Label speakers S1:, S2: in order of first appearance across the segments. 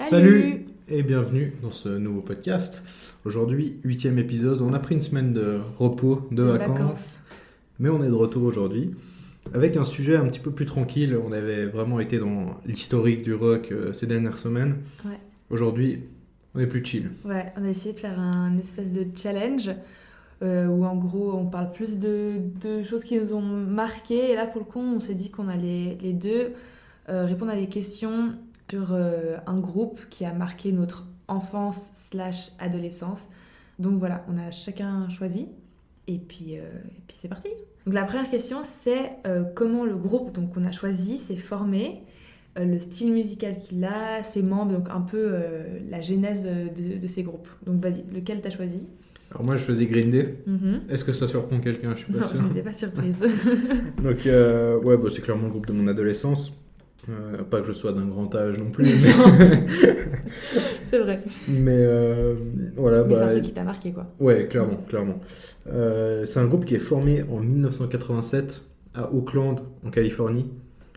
S1: Salut. et bienvenue dans ce nouveau podcast. Aujourd'hui, huitième épisode. On a pris une semaine de repos, de,
S2: De
S1: vacances,
S2: vacances.
S1: mais on est de retour aujourd'hui avec un sujet un petit peu plus tranquille. On avait vraiment été dans l'historique du rock euh, ces dernières semaines.
S2: Ouais.
S1: Aujourd'hui, on est plus chill.
S2: Ouais, on a essayé de faire un espèce de challenge euh, où en gros on parle plus de, de choses qui nous ont marqué. Et là pour le coup, on s'est dit qu'on allait les deux euh, répondre à des questions sur euh, un groupe qui a marqué notre enfance slash adolescence. Donc voilà, on a chacun choisi. Et puis, euh, et puis c'est parti. Donc la première question c'est euh, comment le groupe donc, qu'on a choisi s'est formé, euh, le style musical qu'il a, ses membres, donc un peu la genèse de, de ces groupes. Donc vas-y, lequel t'as choisi?
S1: Alors moi, je faisais Green Day.
S2: Mhm.
S1: Est-ce que ça surprend quelqu'un? Je suis pas
S2: Non,
S1: sûr.
S2: je n'étais pas surprise.
S1: Donc, ouais, bah, c'est clairement le groupe de mon adolescence. Euh, pas que je sois d'un grand âge non plus, mais,
S2: c'est vrai.
S1: mais, euh, voilà.
S2: Mais c'est un
S1: bah,
S2: truc qui t'a marqué quoi.
S1: Ouais, clairement, clairement. Euh, c'est un groupe qui est formé en 1987 à Oakland, en Californie.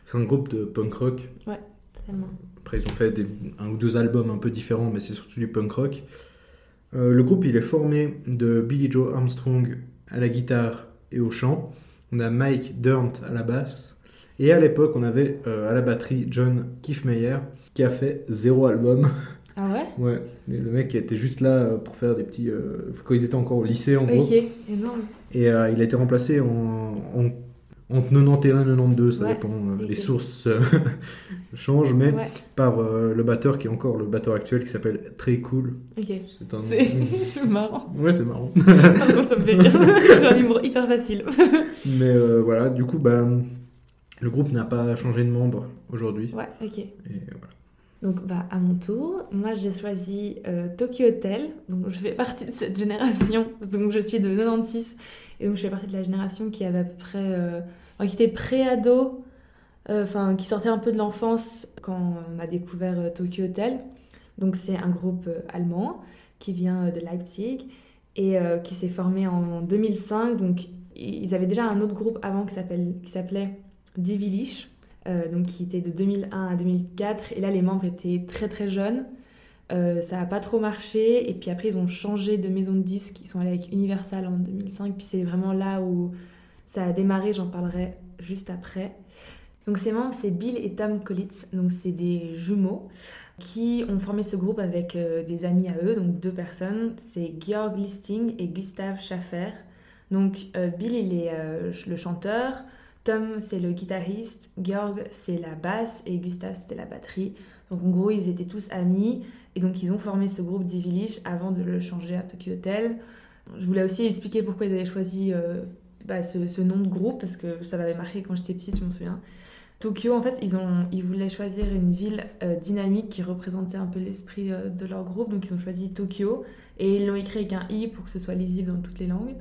S1: C'est un groupe de punk rock.
S2: Tellement.
S1: Après, ils ont fait des- un ou deux albums un peu différents, mais c'est surtout du punk rock. Le groupe, il est formé de Billy Joe Armstrong à la guitare et au chant. On a Mike Durnt à la basse. Et à l'époque, on avait euh, à la batterie John Kiffmeyer, qui a fait zéro album.
S2: Ah ouais?
S1: Ouais, et le mec qui était juste là euh, pour faire des petits. euh, quand ils étaient encore au lycée, en gros.
S2: Ok, énorme.
S1: Et euh, il a été remplacé en, en- entre 91 et 92, ça
S2: Ouais,
S1: dépend, euh, les sources euh, changent, mais
S2: Ouais,
S1: par euh, le batteur qui est encore le batteur actuel qui s'appelle Très Cool.
S2: ok.
S1: C'est un
S2: marrant.
S1: Ouais, c'est marrant.
S2: Pardon, ça me fait rire. J'ai un humour hyper facile.
S1: mais voilà, du coup, bah, le groupe n'a pas changé de membre aujourd'hui.
S2: Ouais, ok.
S1: Et voilà.
S2: Donc, bah, à mon tour, moi j'ai choisi euh, Tokyo Hotel. Donc, je fais partie de cette génération. Donc, je suis de 96 et donc je fais partie de la génération qui avait à peu près. euh, enfin, qui était pré-ado, euh, enfin, qui sortait un peu de l'enfance quand on a découvert Tokyo Hotel. Donc, c'est un groupe allemand qui vient de Leipzig et qui s'est formé en 2005. Donc, ils avaient déjà un autre groupe avant qui s'appelait Die Willich. Euh, donc qui était de 2001 à 2004. Et là, les membres étaient très très jeunes. Euh, ça n'a pas trop marché. Et puis après, ils ont changé de maison de disques. Ils sont allés avec Universal en 2005. Puis c'est vraiment là où ça a démarré. J'en parlerai juste après. Donc ces membres, c'est Bill et Tom Collitz. Donc c'est des jumeaux qui ont formé ce groupe avec euh, des amis à eux, donc deux personnes. C'est Georg Listing et Gustav Schaffer. Donc Bill, il est le chanteur. Tom, c'est le guitariste, Georg, c'est la basse et Gustav, c'était la batterie. Donc en gros, ils étaient tous amis et donc ils ont formé ce groupe Village avant de le changer à Tokyo Hotel. Je voulais aussi expliquer pourquoi ils avaient choisi euh, bah, ce, nom de groupe parce que ça m'avait marqué quand j'étais petite, je m'en souviens. Tokyo, en fait, ils voulaient choisir une ville euh, dynamique qui représentait un peu l'esprit euh, de leur groupe, donc ils ont choisi Tokyo et ils l'ont écrit avec un i pour que ce soit lisible dans toutes les langues.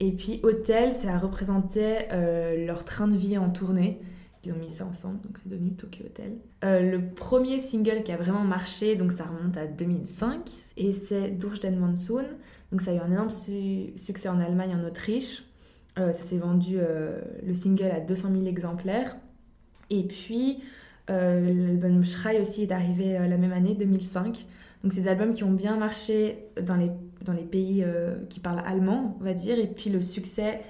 S2: Et puis Hôtel, ça représentait euh, leur train de vie en tournée. Ils ont mis ça ensemble, donc c'est devenu Tokyo Hotel. Euh, le premier single qui a vraiment marché, donc ça remonte à 2005, et c'est Durch den Monsoon. Donc ça a eu un énorme su- succès en Allemagne en Autriche. Euh, ça s'est vendu, euh, le single, à 200 000 exemplaires. Et puis l'album Schrei aussi est arrivé la même année, 2005. Donc ces albums qui ont bien marché dans les, dans les pays euh, qui parlent allemand, on va dire. Et puis le succès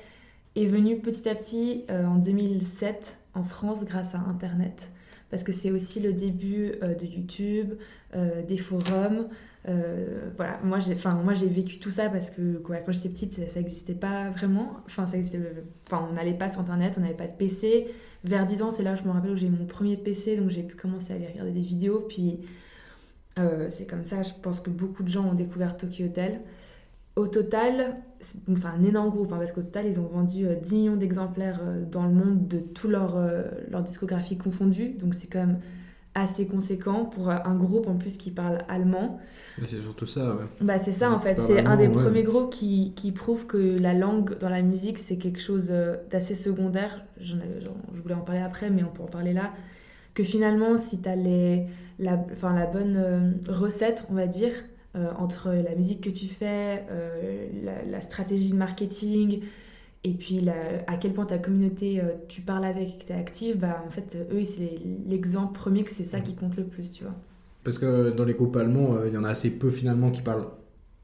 S2: est venu petit à petit euh, en 2007 en France grâce à Internet. Parce que c'est aussi le début euh, de YouTube, des forums. Voilà, moi j'ai, moi j'ai vécu tout ça parce que quand j'étais petite, ça n'existait pas vraiment. Enfin, ça on n'allait pas sur Internet, on n'avait pas de PC. Vers 10 ans, c'est là, je me rappelle, où j'ai mon premier PC, donc j'ai pu commencer à aller regarder des vidéos. Puis euh, c'est comme ça, je pense que beaucoup de gens ont découvert Tokyo Hotel. Au total, c'est bon, un énorme groupe, hein, parce qu'au total, ils ont vendu euh, 10 millions d'exemplaires euh, dans le monde de tout leur, euh, leur discographie confondue. Donc c'est quand même assez conséquent pour euh, un groupe en plus qui parle allemand.
S1: C'est surtout ça, ouais.
S2: Bah c'est ça en fait, c'est un des
S1: ouais.
S2: premiers groupes qui, qui prouve que la langue dans la musique c'est quelque chose euh, d'assez secondaire. Avais- je voulais en parler après mais on peut en parler là. Que finalement si tu as les, la, enfin, la bonne euh, recette on va dire euh, entre la musique que tu fais, euh, la, la stratégie de marketing et puis la- à quel point ta communauté tu parles avec, que tu es active, bah en fait eux c'est l'exemple premier que c'est ça qui compte le plus tu vois.
S1: Parce que dans les groupes allemands, il y en a assez peu finalement qui parlent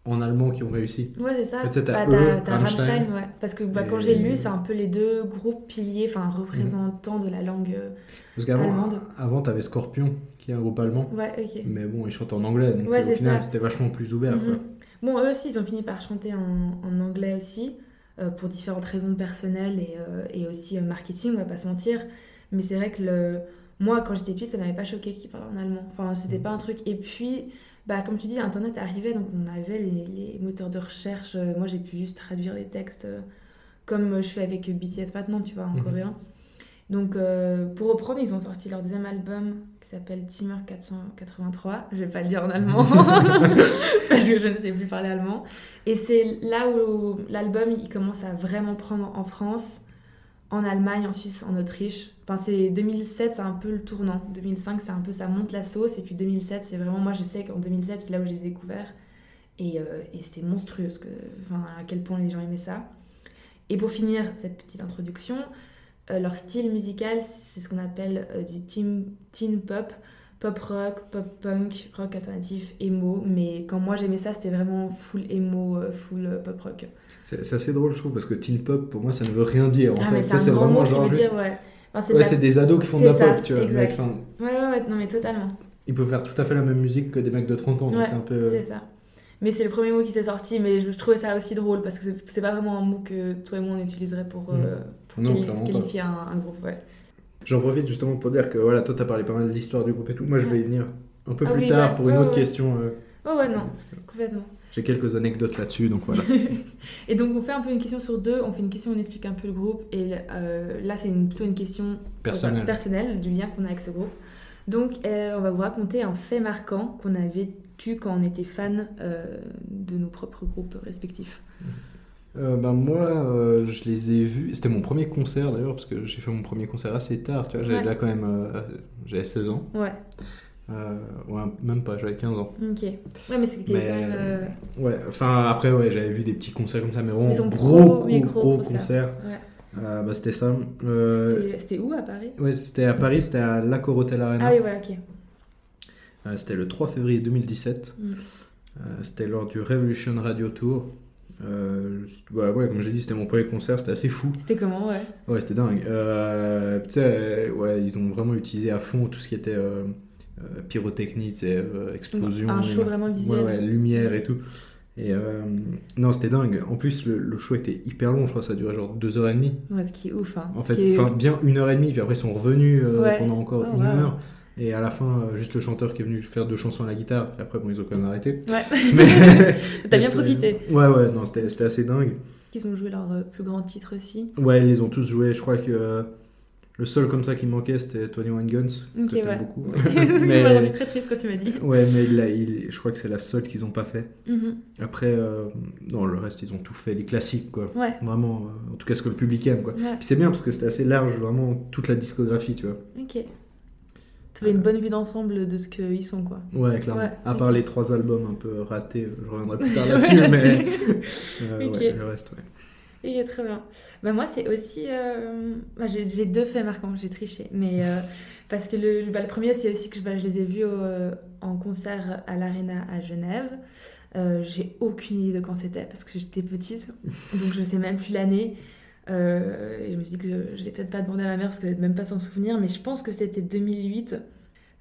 S1: en allemand qui ont réussi.
S2: Ouais, c'est ça.
S1: Fait, t'as
S2: Bah,
S1: eux,
S2: t'as
S1: Rammstein.
S2: Rammstein, ouais. Parce que bah, quand
S1: Et-
S2: j'ai lu, c'est un peu les deux groupes piliers, enfin représentants de la langue. euh,
S1: Parce qu'avant,
S2: Allemande.
S1: avant t'avais Scorpion, qui est un groupe allemand.
S2: Ouais, ok.
S1: Mais bon, ils chantent en anglais, donc
S2: Ouais, c'est
S1: au final,
S2: ça.
S1: c'était vachement plus ouvert. quoi.
S2: Mhm. Bon, eux aussi, ils ont fini par chanter en, en anglais aussi, euh, pour différentes raisons personnelles et, euh, et aussi marketing, on va pas se mentir. Mais c'est vrai que le... moi, quand j'étais petite, ça m'avait pas choqué qu'ils parlent en allemand. Enfin, c'était pas un truc. Et puis, bah, comme tu dis, Internet arrivait, donc on avait les, les moteurs de recherche. Euh, Moi, j'ai pu juste traduire les textes euh, comme je fais avec BTS maintenant, tu vois, en
S1: Mhm.
S2: coréen. Donc, euh, pour reprendre, ils ont sorti leur deuxième album qui s'appelle Timur 483. Je vais pas le dire en allemand parce que je ne sais plus parler allemand. Et c'est là où l'album il commence à vraiment prendre en France, en Allemagne, en Suisse, en Autriche. Enfin, c'est 2007, c'est un peu le tournant. 2005, c'est un peu ça monte la sauce. Et puis 2007, c'est vraiment moi, je sais qu'en 2007, c'est là où je les ai découverts. Et, euh, et c'était monstrueux que, enfin, à quel point les gens aimaient ça. Et pour finir cette petite introduction, euh, leur style musical, c'est ce qu'on appelle euh, du teen, teen pop, pop rock, pop punk, rock alternatif, emo. Mais quand moi j'aimais ça, c'était vraiment full emo, euh, full euh, pop rock.
S1: C'est assez drôle, je trouve, parce que teen pop, pour moi, ça ne veut rien dire. En
S2: ah,
S1: fait. Ça,
S2: c'est qui
S1: genre juste-
S2: dire, ouais. Enfin, c'est
S1: Ouais,
S2: la-
S1: des ados qui font de la
S2: ça,
S1: pop, tu vois.
S2: exact. ouais, ouais, ouais, non, mais totalement.
S1: ils peuvent faire tout à fait la même musique que des mecs de 30 ans, donc
S2: Ouais,
S1: c'est un peu.
S2: C'est ça. Mais c'est le premier mot qui s'est sorti, mais je, je trouvais ça aussi drôle parce que c'est- pas vraiment un mot que toi et moi on utiliserait pour, euh, pour
S1: Non,
S2: quali-
S1: clairement pas.
S2: qualifier un, un groupe. Ouais.
S1: J'en profite justement pour dire que voilà, toi, t'as parlé pas mal de l'histoire du groupe et tout. Moi, je vais y venir un peu
S2: Ah
S1: plus
S2: oui,
S1: tard
S2: ouais,
S1: pour une autre
S2: ouais.
S1: question. euh,
S2: Oh ouais, non,
S1: que
S2: complètement.
S1: J'ai quelques anecdotes là-dessus, donc voilà.
S2: Et donc on fait un peu une question sur deux, on fait une question, on explique un peu le groupe, et euh, là c'est plutôt une question euh,
S1: Personnel.
S2: personnelle du lien qu'on a avec ce groupe. Donc euh, on va vous raconter un fait marquant qu'on a vécu quand on était fan de nos propres groupes respectifs.
S1: Euh, ben moi, euh, je les ai vus. C'était mon premier concert d'ailleurs, parce que j'ai fait mon premier concert assez tard. Tu vois, j'avais
S2: Ouais.
S1: là quand même, euh, j'avais 16 ans.
S2: Ouais,
S1: ouais, même pas, j'avais 15 ans.
S2: ok. Ouais, mais
S1: Mais,
S2: quand même.
S1: Ouais, enfin après, ouais, j'avais vu des petits concerts comme ça, mais vraiment gros,
S2: gros,
S1: gros, concerts.
S2: concerts. ouais.
S1: Bah, c'était ça.
S2: C'était- C'était où à Paris?
S1: ouais, c'était à Paris, c'était à l'Accor Hotel Arena.
S2: Ah oui, ouais, ok.
S1: C'était le 3 février 2017.
S2: Mm.
S1: C'était lors du Revolution Radio Tour. Euh, ouais, ouais, comme j'ai dit, c'était mon premier concert, c'était assez fou.
S2: C'était comment, ouais
S1: Ouais, c'était dingue. Euh, euh, ouais, ils ont vraiment utilisé à fond tout ce qui était euh, euh, pyrotechnie, explosion.
S2: Un show vraiment visuel.
S1: Ouais, ouais, lumière et tout. Et non, c'était dingue. En plus, le, le show était hyper long, je crois, ça durait genre deux heures et demie.
S2: Ouais, ce qui est ouf. Hein.
S1: En fait,
S2: est-
S1: bien une heure et demie, puis après ils sont revenus
S2: Ouais.
S1: pendant encore
S2: Oh,
S1: une
S2: wow.
S1: heure. Et à la fin, euh, juste le chanteur qui est venu faire deux chansons à la guitare. Et après, bon, ils ont quand même arrêté.
S2: Ouais,
S1: Mais
S2: t'as bien profité.
S1: Ouais, ouais, non, c'était c'était assez dingue.
S2: Ils ont joué leur euh, plus grand titre aussi.
S1: Ouais, ils les ont tous joués. Je crois que euh, le seul comme ça qui manquait, c'était 21 Guns.
S2: Ok,
S1: que
S2: ouais.
S1: beaucoup.
S2: tu
S1: Mais-
S2: m'as rendu très triste quand tu m'as dit.
S1: Ouais, mais là, il- je crois que c'est la seule qu'ils ont pas fait.
S2: Mhm.
S1: Après, euh, non, le reste, ils ont tout fait, les classiques, quoi.
S2: Ouais,
S1: Vraiment, euh, en tout cas, ce que le public aime, quoi.
S2: ouais,
S1: Puis c'est bien parce que c'était assez large, vraiment, toute la discographie, tu vois.
S2: ok. T'avais une bonne vue d'ensemble de ce qu'ils sont, quoi.
S1: Ouais, clairement.
S2: Ouais,
S1: à part les trois albums un peu ratés, euh, je reviendrai plus tard
S2: Ouais,
S1: là-dessus, mais euh, ouais, le reste, ouais.
S2: Ok, très bien. Bah, moi, c'est aussi. euh, bah, j'ai deux faits marquants, j'ai triché. Mais euh, parce que le, bah, le premier, c'est aussi que bah, je les ai vus au- euh, en concert à l'Arena à Genève. Euh, j'ai aucune idée de quand c'était parce que j'étais petite, donc je sais même plus l'année. Euh, et je me dis que je, je vais peut-être pas demander à ma mère parce qu'elle même pas s'en souvenir, mais je pense que c'était 2008.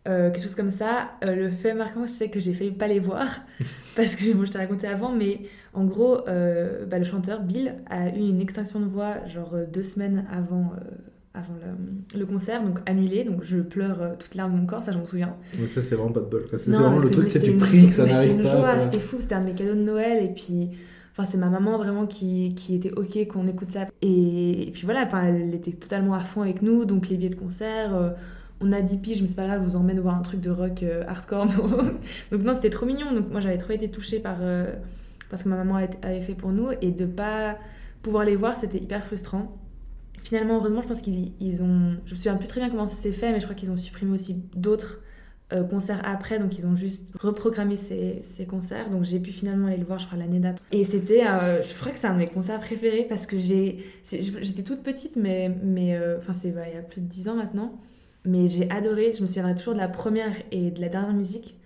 S2: euh, quelque chose comme ça. Euh, le fait marquant, c'est que j'ai failli pas les voir parce que bon, je t'ai raconté avant, mais en gros, euh, bah, le chanteur Bill a eu une extinction de voix genre deux semaines avant, avant le, le concert, donc annulé. Donc je pleure toute larme de mon corps, ça je m'en souviens.
S1: Mais ça, c'est vraiment pas de bol. C'est vraiment le truc, c'est
S2: une-
S1: pries que ça n'arrive
S2: C'était une
S1: pas.
S2: joie, c'était fou, c'était un de mes cadeaux de Noël et puis. Enfin, c'est ma maman vraiment qui, qui était ok qu'on écoute ça. Et, puis voilà, elle était totalement à fond avec nous, donc les billets de concert. euh, on a 10 piges, mais c'est pas grave, je vous emmène voir un truc de rock euh, hardcore. donc non, c'était trop mignon. Donc moi, j'avais trop été touchée par, euh, parce que ma maman avait avait fait pour nous. Et de pas pouvoir les voir, c'était hyper frustrant. Finalement, heureusement, je pense qu'ils ils ont... Je me souviens plus très bien comment ça s'est fait, mais je crois qu'ils ont supprimé aussi d'autres euh, concerts après, donc ils ont juste reprogrammé ces, concerts. Donc j'ai pu finalement aller le voir, je crois, l'année d'après. Et c'était, euh, je crois que c'est un de mes concerts préférés parce que j'ai, j'étais toute petite, mais, mais euh, enfin c'est bah, il y a plus de 10 ans maintenant. Mais j'ai adoré, je me souviendrai toujours de la première et de la dernière musique.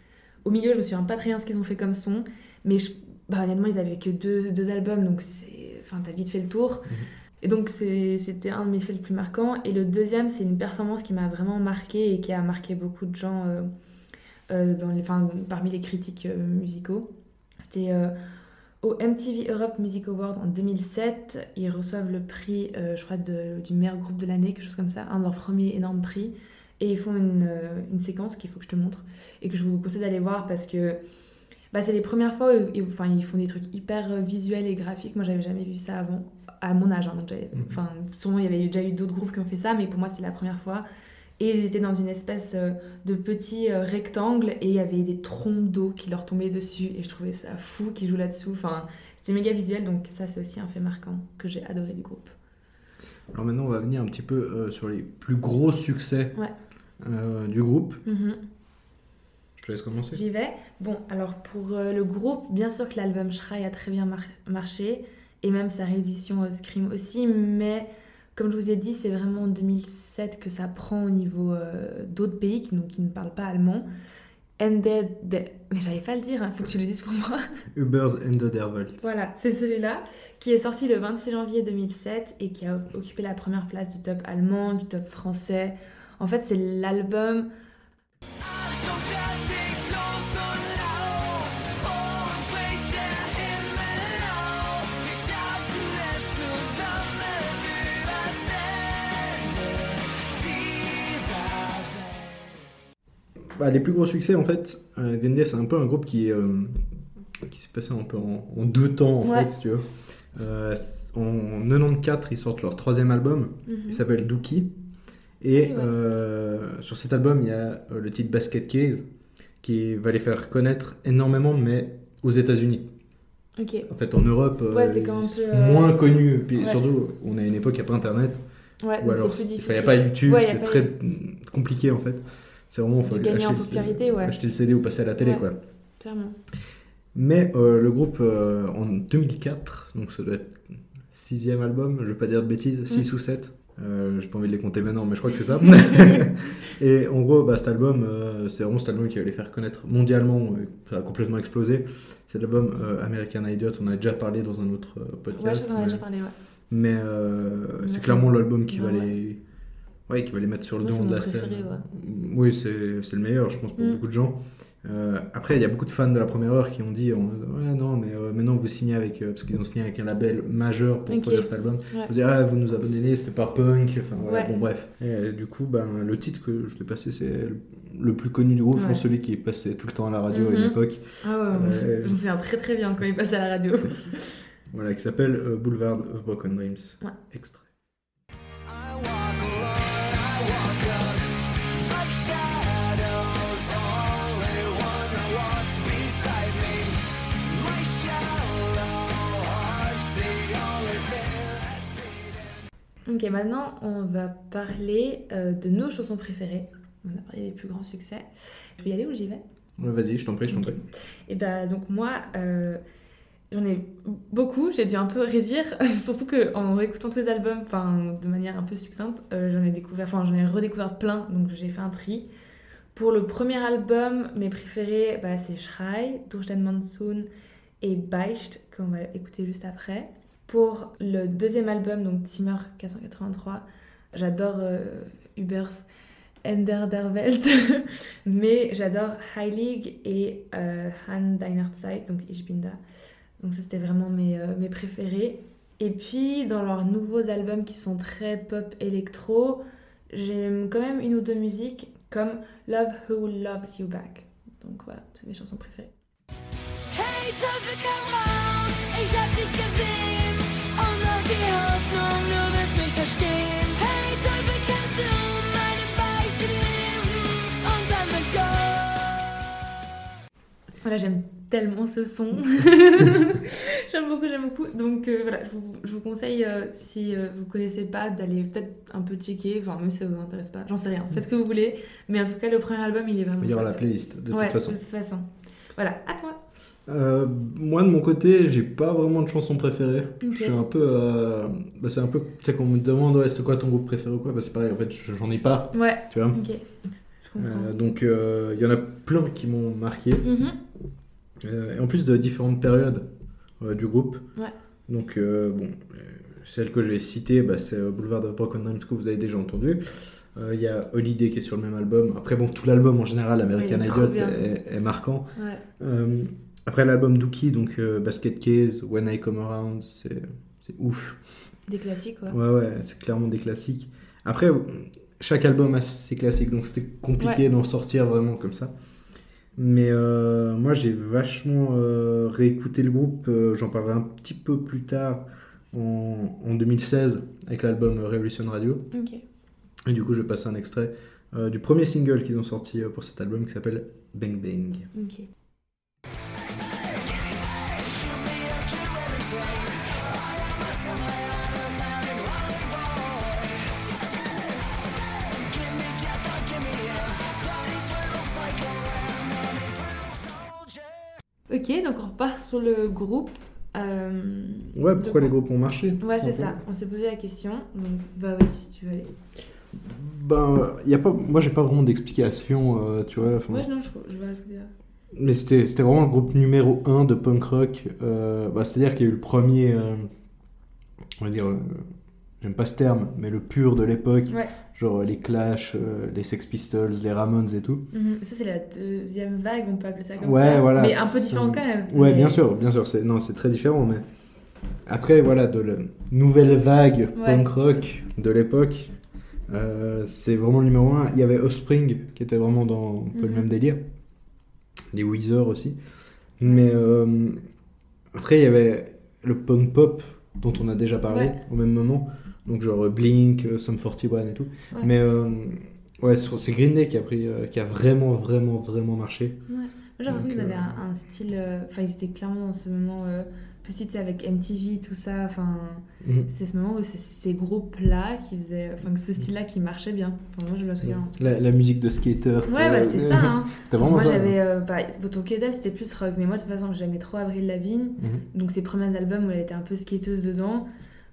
S2: Au milieu, je me souviens pas très bien ce qu'ils ont fait comme son, mais je- bah, honnêtement, ils avaient que deux, deux albums, donc c'est, enfin, t'as vite fait le tour.
S1: Mhm.
S2: Et donc c'était un de mes faits les plus marquants. Et le deuxième, c'est une performance qui m'a vraiment marqué et qui a marqué beaucoup de gens euh, euh, dans les, enfin, parmi les critiques euh, musicaux. C'était au MTV Europe Music Award en 2007. Ils reçoivent le prix, je crois, de- du meilleur groupe de l'année, quelque chose comme ça, un de leurs premiers énormes prix. Et ils font une, une séquence qu'il faut que je te montre et que je vous conseille d'aller voir parce que bah, c'est les premières fois où, enfin, ils font des trucs hyper visuels et graphiques. Moi, j'avais jamais vu ça avant, à mon âge. hein, donc
S1: Mhm.
S2: enfin, sûrement, il y avait déjà eu d'autres groupes qui ont fait ça, mais pour moi, c'est la première fois. Et ils étaient dans une espèce euh, de petit euh, rectangle et il y avait des trompes d'eau qui leur tombaient dessus. Et je trouvais ça fou qu'ils jouent là-dessous. Enfin, c'était méga visuel, donc ça, c'est aussi un fait marquant que j'ai adoré du groupe.
S1: Alors maintenant, on va venir un petit peu euh, sur les plus gros succès
S2: Ouais.
S1: euh, du groupe.
S2: Mhm.
S1: Je te laisse commencer.
S2: J'y vais. Bon, alors pour euh, le groupe, bien sûr que l'album Shry a très bien mar- marché, et même sa réédition euh, Scream aussi, mais comme je vous ai dit, c'est vraiment en 2007 que ça prend au niveau euh, d'autres pays qui, donc, qui ne parlent pas allemand. The- Mais j'arrive pas à le dire, il faut que tu le dises pour moi.
S1: Ubers the Devil.
S2: Voilà, c'est celui-là, qui est sorti le 26 janvier 2007 et qui a occupé la première place du top allemand, du top français. En fait, c'est l'album
S1: Bah, les plus gros succès, en fait, euh, Day, c'est un peu un groupe qui, euh, qui s'est passé un peu en, en deux temps, en
S2: Ouais.
S1: fait, si tu veux. Euh, en 94, ils sortent leur troisième album,
S2: Mhm.
S1: il s'appelle Dookie. Et
S2: Oui, ouais.
S1: euh, sur cet album, il y a euh, le titre Basket Case, qui va les faire connaître énormément, mais aux États-Unis.
S2: Ok.
S1: En fait, en Europe,
S2: Ouais,
S1: ils sont
S2: peu,
S1: moins connus. Puis surtout, on est à une époque, il n'y a pas Internet.
S2: Ouais,
S1: Ou alors, il n'y a pas YouTube, c'est très compliqué en fait. C'est vraiment, faut
S2: De gagner en popularité, ouais.
S1: acheter le CD ou passer à la télé,
S2: Ouais.
S1: quoi.
S2: Clairement.
S1: Mais euh, le groupe, euh, en 2004, donc ça doit être sixième album, je vais pas dire de bêtises, 6 ou 7. Euh, j'ai pas envie de les compter maintenant, mais je crois que c'est ça. et en gros, bah, cet album, euh, c'est vraiment cet album qui va les faire connaître mondialement. Ça a complètement explosé. C'est l'album euh, American Idiot. On en a déjà parlé dans un autre euh,
S2: Ouais,
S1: podcast.
S2: je
S1: mais
S2: déjà parlé, ouais.
S1: mais, c'est clairement l'album qui va
S2: Ouais,
S1: les. Ouais, qui va les mettre sur le
S2: Moi,
S1: devant de la scène.
S2: ouais.
S1: Oui, c'est c'est le meilleur, je pense, pour
S2: Mm.
S1: beaucoup de gens. Euh, après, il y a beaucoup de fans de la première heure qui ont dit Ouais, non, mais euh, maintenant vous signez avec. euh, parce qu'ils ont signé avec un label majeur pour
S2: Ok.
S1: produire cet album.
S2: Ouais.
S1: Vous dites, ah, vous nous abandonnez, c'était pas punk. Enfin, voilà,
S2: Ouais.
S1: bon, bref. Et, du coup, ben, le titre que je t'ai passé, c'est le- plus connu du groupe, je pense, celui qui passait tout le temps à la radio à une
S2: Mhm.
S1: époque.
S2: Ah ouais,
S1: Euh,
S2: je me souviens très très bien quand il passait à la radio.
S1: Voilà, qui s'appelle euh, Boulevard of Broken Dreams.
S2: Ouais.
S1: Extrait.
S3: I
S2: Ok, maintenant on va parler euh, de nos chansons préférées. On a parlé des plus grands succès. Je vais y aller ou j'y vais?
S1: Ouais, Vas-y, je t'en prie, je t'en prie.
S2: Et bah donc moi, euh, j'en ai beaucoup, j'ai dû un peu réduire, surtout qu'en réécoutant tous les albums, enfin de manière un peu succincte, euh, j'en ai découvert, enfin j'en ai redécouvert plein, donc j'ai fait un tri. Pour le premier album, mes préférés, bah, c'est Schrei, Durch den Monsoon et Beicht, qu'on va écouter juste après. Pour le deuxième album, donc Zimmer 483, j'adore euh, Ubers Ender der Welt, mais j'adore Heilig et euh, Han deiner Zeit, donc Ich bin da. Donc ça c'était vraiment mes, euh, mes préférés. Et puis dans leurs nouveaux albums qui sont très pop électro, j'aime quand même une ou deux musiques comme Love Who Loves You Back. Donc voilà, c'est mes chansons préférées.
S4: Hey
S2: Voilà, j'aime tellement ce son. j'aime beaucoup, j'aime beaucoup. Donc euh, voilà, je vous, je vous conseille, euh, si euh, vous connaissez pas, d'aller peut-être un peu checker, enfin même si ça vous intéresse pas, j'en sais rien, faites ce que vous voulez. Mais en tout cas, le premier album, il est vraiment
S1: Il y aura la playlist, de
S2: ouais,
S1: toute façon.
S2: de toute façon. Voilà, à toi.
S1: Euh, moi, de mon côté, j'ai pas vraiment de chanson préférée.
S2: Ok.
S1: Je suis un peu. euh, bah, c'est un peu. Tu sais, quand on me demande, ouais, c'est quoi ton groupe préféré ou quoi, bah, c'est pareil, en fait, j'en ai pas,
S2: Ouais,
S1: tu vois.
S2: ok. Je comprends.
S1: Euh, donc euh, il y en a plein qui m'ont marqué.
S2: Mhm.
S1: Et en plus de différentes périodes euh, du groupe.
S2: Ouais.
S1: Donc, euh, bon, euh, celle que je vais citer, bah, c'est euh, Boulevard of Broken Dreams que vous avez déjà entendu. Euh, Il y a Holiday qui est sur le même album. Après, bon, tout l'album en général, American Idiot, est, est marquant.
S2: Ouais.
S1: Euh, après l'album Dookie, donc euh, Basket Case, When I Come Around, c'est c'est ouf.
S2: Des classiques, ouais.
S1: Ouais, ouais, c'est clairement des classiques. Après, chaque album a ses classiques, donc c'était compliqué d'en sortir vraiment comme ça. Mais euh, moi, j'ai vachement euh, réécouté le groupe. euh, J'en parlerai un petit peu plus tard, en, en 2016, avec l'album Revolution Radio. Et du coup, je vais passer un extrait du premier single qu'ils ont sorti pour cet album qui s'appelle Bang Bang.
S2: Ok, donc on repart sur le groupe. Euh,
S1: Ouais, pourquoi les groupes ont marché
S2: Ouais, c'est ça. On s'est posé la question. Donc, bah vas-y si tu veux aller.
S1: Ben, y a pas, moi, j'ai pas vraiment d'explication, euh, tu vois.
S2: Ouais, non, je, je vois ce que tu veux dire.
S1: Mais c'était c'était vraiment le groupe numéro 1 de punk rock. euh, bah, C'est-à-dire qu'il y a eu le premier, on va dire, j'aime pas ce terme, mais le pur de l'époque.
S2: Ouais.
S1: Genre euh, les Clash, euh, les Sex Pistols, les Ramones et tout.
S2: Mhm. Ça, c'est la deuxième vague, on peut appeler ça comme
S1: Ouais,
S2: ça.
S1: voilà,
S2: Mais un peu différente quand même.
S1: Ouais,
S2: Mais-
S1: bien sûr, bien sûr. c'est- Non, c'est très différent, mais après, voilà, de la nouvelle vague
S2: Ouais.
S1: punk rock de l'époque, euh, c'est vraiment le numéro 1. Il y avait Offspring qui était vraiment dans un peu le
S2: Mhm.
S1: même délire. Les Weezer aussi. Mais euh, après, il y avait le punk pop dont on a déjà parlé
S2: Ouais.
S1: au même moment. Donc, genre Blink, euh, Sum 41 et tout.
S2: Ouais.
S1: Mais euh, ouais, c'est Green Day qui a, pris, euh, qui a vraiment, vraiment, vraiment marché.
S2: Ouais. J'ai l'impression qu'ils avaient
S1: euh,
S2: un, un style. euh, Enfin, ils étaient clairement en ce moment. Euh, sais, avec MTV, tout ça. Enfin,
S1: Mhm.
S2: c'est ce moment où c'est ces groupes-là qui faisaient. Enfin, que ce style-là qui marchait bien. Enfin, moi, je me souviens.
S1: La, la musique de skater.
S2: Ouais, bah c'était ça. Hein.
S1: C'était vraiment
S2: moi, j'avais. Euh, bah, c'était plus rock. Mais moi, de toute façon, j'aimais trop Avril Lavigne.
S1: Mhm.
S2: Donc, ses premiers albums où elle était un peu skateuse dedans.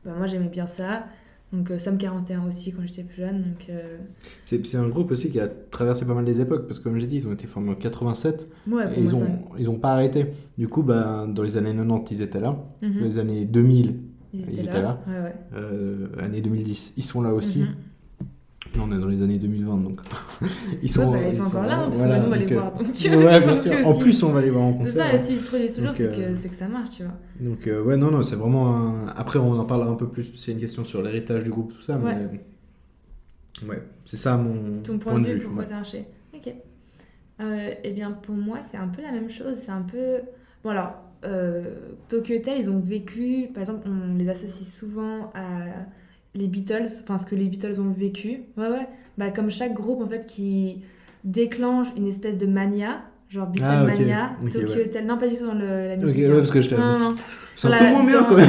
S2: Bah, moi, j'aimais bien ça. Donc, euh, Somme 41 aussi quand j'étais plus jeune. Donc, euh,
S1: C'est c'est un groupe aussi qui a traversé pas mal des époques, parce que comme j'ai dit, ils ont été formés en 87,
S2: ouais,
S1: et ils ont, ils ont pas arrêté. Du coup, bah, dans les années 90, ils étaient là.
S2: Mhm.
S1: Dans les années 2000,
S2: Ils étaient,
S1: ils étaient
S2: là.
S1: là.
S2: Ouais, ouais.
S1: euh, années 2010, ils sont là aussi. Là, on est dans les années 2020, donc ils sont,
S2: Ouais, bah, ils sont encore là, hein, parce
S1: voilà,
S2: que nous, on va les
S1: euh,
S2: voir. Donc,
S1: ouais, bien sûr.
S2: que
S1: En
S2: si-
S1: plus, on va les voir en
S2: C'est
S1: concert.
S2: ça, et s'ils se produisent toujours, c'est
S1: euh,
S2: que, c'est que ça marche, tu vois.
S1: Donc, euh, ouais, non, non, c'est vraiment un... Après, on en parlera un peu plus, c'est une question sur l'héritage du groupe, tout ça,
S2: Ouais.
S1: mais... Ouais, c'est ça mon
S2: Ton point, de vue, pourquoi
S1: ouais.
S2: ça marché Ok. Euh, eh bien, pour moi, c'est un peu la même chose. C'est un peu. Bon, alors, euh, Tokyo Hotel, ils ont vécu. Par exemple, on les associe souvent à les Beatles, enfin, ce que les Beatles ont vécu. Ouais, ouais. Bah, comme chaque groupe, en fait, qui déclenche une espèce de mania. Genre
S1: Ah, ok.
S2: Beatlemania,
S1: Ok,
S2: Tokyo
S1: ouais.
S2: Hotel. Non, pas du tout dans le- la
S1: Ok,
S2: musique.
S1: ouais,
S2: hein.
S1: parce que je. C'est un peu moins bien
S2: dans-
S1: quand même.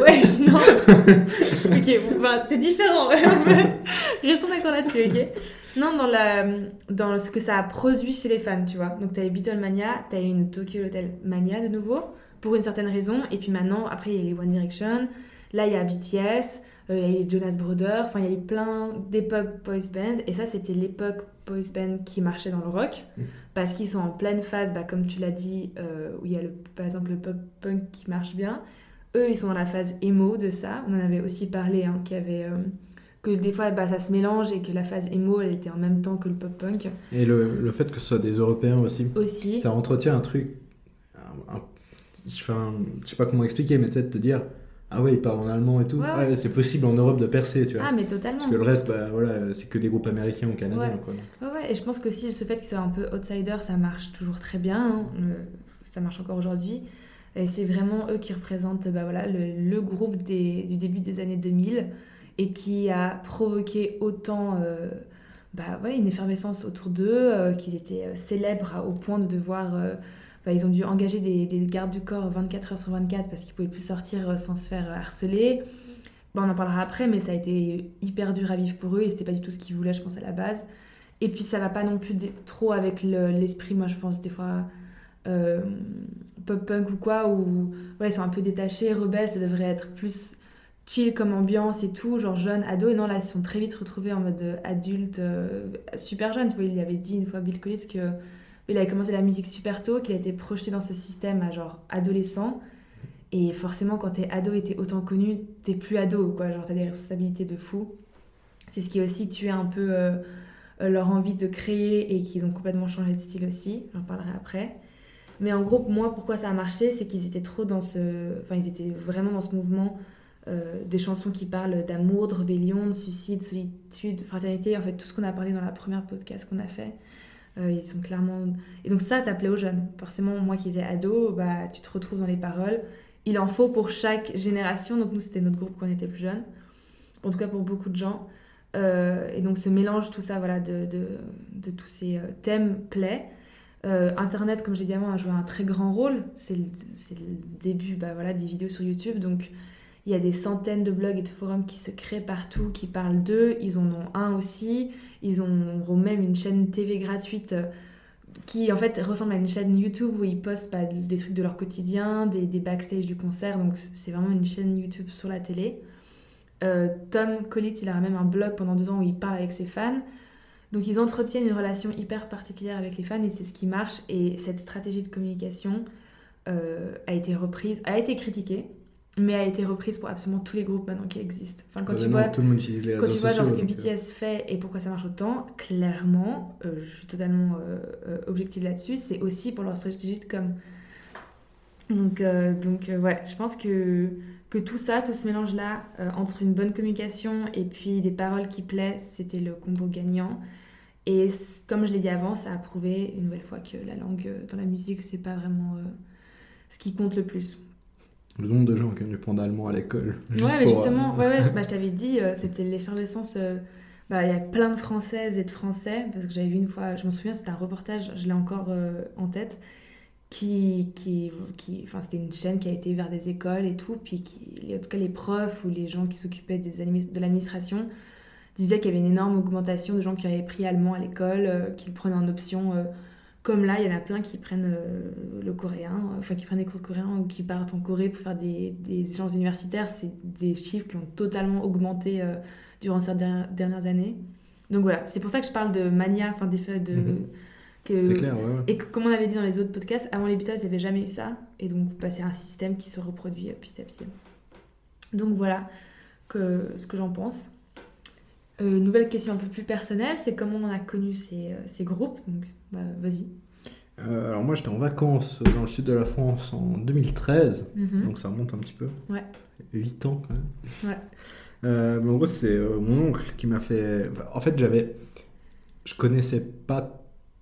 S2: Ouais, non. ok, bon, bah, c'est différent. Restons d'accord là-dessus, ok Non, dans, la, dans ce que ça a produit chez les fans, tu vois. Donc, t'as eu Beatlemania, t'as eu une Tokyo Hotel Mania de nouveau, pour une certaine raison. Et puis maintenant, après, il y a les One Direction. Là, il y a BTS, il y a les Jonas Brothers. Enfin, il y a eu plein d'époques boys band. Et ça, c'était l'époque boys band qui marchait dans le rock.
S1: Mm.
S2: Parce qu'ils sont en pleine phase, bah, comme tu l'as dit, euh, où il y a le, par exemple le pop punk qui marche bien. Eux, ils sont dans la phase emo de ça. On en avait aussi parlé, hein, qu'il y avait, euh, que des fois bah, ça se mélange et que la phase emo, elle était en même temps que le pop punk
S1: Et le, le fait que ce soit des Européens aussi,
S2: aussi.
S1: ça entretient un truc. un- un- je sais pas comment expliquer, mais de te dire Ah ouais, ils parlent en allemand et tout.
S2: Ouais,
S1: Ah,
S2: ouais.
S1: c'est possible en Europe de percer, tu vois.
S2: Ah, mais totalement.
S1: Parce que le reste, bah voilà, c'est que des groupes américains ou canadiens,
S2: Ouais.
S1: quoi.
S2: Ouais, ouais, et je pense que si ce fait qu'ils soient un peu outsider, ça marche toujours très bien. hein. Ça marche encore aujourd'hui. Et c'est vraiment eux qui représentent bah, voilà, le, le groupe des- du début des années 2000 et qui a provoqué autant euh, bah, ouais, une effervescence autour d'eux, euh, qu'ils étaient euh, célèbres au point de devoir. euh, bah, ils ont dû engager des, des gardes du corps 24 heures sur 24 parce qu'ils pouvaient plus sortir euh, sans se faire euh, harceler. On en parlera après, mais ça a été hyper dur à vivre pour eux et c'était pas du tout ce qu'ils voulaient, je pense, à la base. Et puis ça va pas non plus trop avec le- l'esprit, moi je pense, des fois euh, pop-punk ou quoi, où ouais, ils sont un peu détachés, rebelles, ça devrait être plus chill comme ambiance et tout, genre jeune, ado. Et non, là, ils se sont très vite retrouvés en mode adulte, super jeune. Tu vois, il avait dit une fois, Bill Collins, que il avait commencé la musique super tôt, qu'il a été projeté dans ce système à genre adolescent. Et forcément, quand t'es ado et t'es autant connu, t'es plus ado, quoi. Genre, t'as des responsabilités de fou. C'est ce qui a aussi tué un peu euh, euh, leur envie de créer et qu'ils ont complètement changé de style aussi. J'en parlerai après. Mais en gros, moi, pourquoi ça a marché, c'est qu'ils étaient trop dans ce. Enfin, ils étaient vraiment dans ce mouvement euh, des chansons qui parlent d'amour, de rébellion, de suicide, solitude, fraternité. En fait, tout ce qu'on a parlé dans la première podcast qu'on a fait. Euh, ils sont clairement. Et donc, ça, ça plaît aux jeunes. Forcément, moi qui étais ado, bah, tu te retrouves dans les paroles. Il en faut pour chaque génération. Donc, nous, c'était notre groupe quand on était plus jeunes. En tout cas, pour beaucoup de gens. Euh, et donc, ce mélange, tout ça, voilà, de, de, de tous ces euh, thèmes plaît. Internet, comme je l'ai dit avant, a joué un très grand rôle. C'est le, le début bah, voilà, des vidéos sur YouTube. Donc, il y a des centaines de blogs et de forums qui se créent partout, qui parlent d'eux. Ils en ont un aussi. Ils ont- même une chaîne TV gratuite euh, qui, en fait, ressemble à une chaîne YouTube où ils postent bah, des trucs de leur quotidien, des, des backstage du concert. Donc, c'est vraiment une chaîne YouTube sur la télé. Euh, Tom Collins, il a même un blog pendant deux ans où il parle avec ses fans. Donc ils entretiennent une relation hyper particulière avec les fans et c'est ce qui marche. Et cette stratégie de communication euh, a été reprise, a été critiquée, mais a été reprise pour absolument tous les groupes maintenant qui existent. Enfin, quand tu
S1: non,
S2: vois,
S1: tout le monde utilise les
S2: quand tu vois
S1: sociaux.
S2: genre ce que
S1: euh,
S2: BTS fait et pourquoi ça marche autant, clairement, euh, je suis totalement euh, objective là-dessus, c'est aussi pour leur stratégie de com. Donc, euh, donc ouais, je pense que, que tout ça, tout ce mélange-là, entre une bonne communication et puis des paroles qui plaisent, c'était le combo gagnant. Et comme je l'ai dit avant, ça a prouvé une nouvelle fois que la langue dans la musique, c'est pas vraiment ce qui compte le plus.
S1: Le nombre de gens qui ont dû prendre allemand à l'école.
S2: Ouais, mais
S1: pour,
S2: justement,
S1: euh,
S2: ouais, ouais, bah, je t'avais dit, euh, c'était l'effervescence. euh, bah, Il y a plein de Françaises et de Français, parce que j'avais vu une fois, je m'en souviens, c'était un reportage, je l'ai encore euh, en tête, qui, qui, qui, enfin, c'était une chaîne qui a été vers des écoles et tout, puis qui, en tout cas les profs ou les gens qui s'occupaient de l'administration disaient qu'il y avait une énorme augmentation de gens qui avaient pris allemand à l'école, qui le prenaient en option. Comme là, il y en a plein qui prennent euh, le coréen, euh, enfin qui prennent des cours de coréen ou qui partent en Corée pour faire des, des échanges universitaires. C'est des chiffres qui ont totalement augmenté euh, durant ces dernières, dernières années. Donc voilà, c'est pour ça que je parle de mania, enfin d'effet de.
S1: Mhm.
S2: que-
S1: C'est clair, ouais. ouais.
S2: Et que, comme on avait dit dans les autres podcasts, avant les Beatles, il n'y avait jamais eu ça. Et donc, bah, c'est un système qui se reproduit petit à petit. Donc voilà que, ce que j'en pense. Euh, nouvelle question un peu plus personnelle, c'est comment on a connu ces, euh, ces groupes. Donc, bah, vas-y.
S1: Euh, alors moi j'étais en vacances dans le sud de la France en 2013,
S2: Mhm.
S1: donc ça remonte un petit peu.
S2: Ouais.
S1: 8 ans quand même.
S2: Ouais.
S1: Euh, mais en gros c'est mon oncle qui m'a fait... enfin, en fait j'avais... Je connaissais pas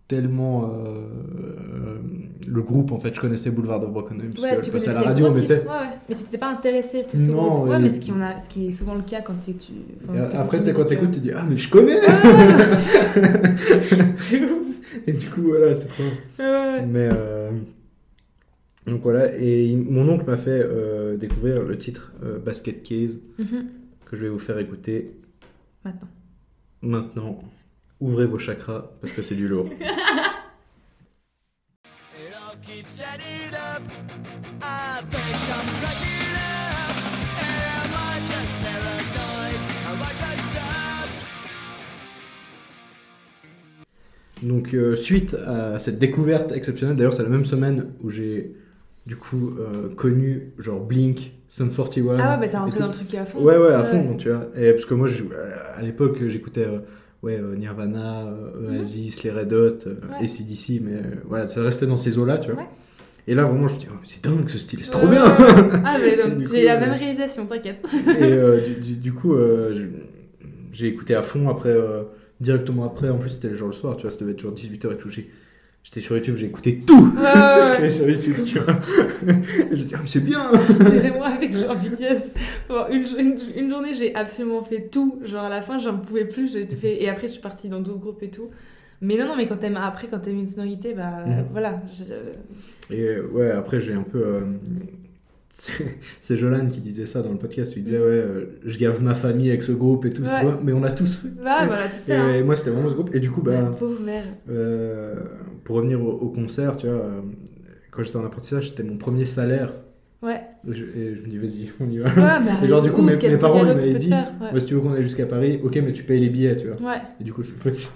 S1: tellement euh, euh, le groupe en fait, je connaissais Boulevard de Broken Home parce
S2: Ouais,
S1: que je passais à la radio, mais tu sais...
S2: Ouais, ouais. Mais tu t'étais pas intéressé plus au
S1: Non,
S2: groupe. Ouais,
S1: et-
S2: mais ce qui, on a, ce qui est souvent le cas quand tu... enfin,
S1: après, tu sais, quand t'écoutes, tu dis Ah, mais je connais
S2: c'est ouf.
S1: Et du coup, voilà, c'est trop. Mais. euh, Donc voilà, et mon oncle m'a fait euh, découvrir le titre Basket Case
S2: Mhm.
S1: que je vais vous faire écouter
S2: Maintenant.
S1: maintenant. Ouvrez vos chakras parce que c'est du lourd. Donc, euh, suite à cette découverte exceptionnelle, d'ailleurs, c'est la même semaine où j'ai du coup euh, connu genre Blink, Sum 41.
S2: Ah ouais, bah t'es rentré dans le truc à fond.
S1: Ouais, ouais, à fond, tu vois. Et parce que moi, je- à l'époque, j'écoutais euh, ouais, euh, Nirvana, euh, Oasis, les Red Hot, euh,
S2: Mhm.
S1: Et CDC, mais euh, voilà, ça restait dans ces eaux-là, tu vois. Et là, vraiment, je me dis, oh, c'est dingue ce style, c'est trop bien!
S2: Ah, mais donc, j'ai la
S1: euh,
S2: même réalisation, t'inquiète.
S1: et euh, du, du- du coup, euh, j'ai écouté à fond après, euh, directement après, en plus, c'était le jour le soir, tu vois, ça devait être genre 18h et tout. j'ai- J'étais sur YouTube, j'ai écouté tout!
S2: Ouais, ouais,
S1: tout ce qu'il y avait sur YouTube, tu vois. et je dis, ah, mais c'est bien!
S2: Et moi avec genre BTS, Bon, une, une, une journée j'ai absolument fait tout, genre à la fin j'en pouvais plus, j'ai tout fait et après je suis partie dans d'autres groupes et tout. Mais non non mais quand t'aimes après quand t'aimes une sonorité bah
S1: Mhm.
S2: voilà. je-
S1: Et euh, ouais, après, j'ai un peu. euh, c'est Jolan qui disait ça dans le podcast. Il disait, ouais, euh, je gave ma famille avec ce groupe et tout.
S2: Ouais.
S1: Mais on a tous fait.
S2: Bah voilà tout
S1: Et,
S2: ça. hein.
S1: moi, c'était vraiment ce groupe. Et du coup, bah,
S2: Pauvre mère.
S1: euh, pour revenir au, au concert, tu vois, euh, quand j'étais en apprentissage, c'était mon premier salaire
S2: Ouais.
S1: Et je, et je me dis, vas-y, on y va.
S2: Ouais, bah,
S1: Et genre, du coup,
S2: ouf,
S1: mes, parents, ils m'avaient dit,
S2: faire, ouais.
S1: Ouais, si tu veux qu'on aille jusqu'à Paris, ok, mais tu payes les billets, tu vois.
S2: Ouais,
S1: Et du coup, je fais, vas-y.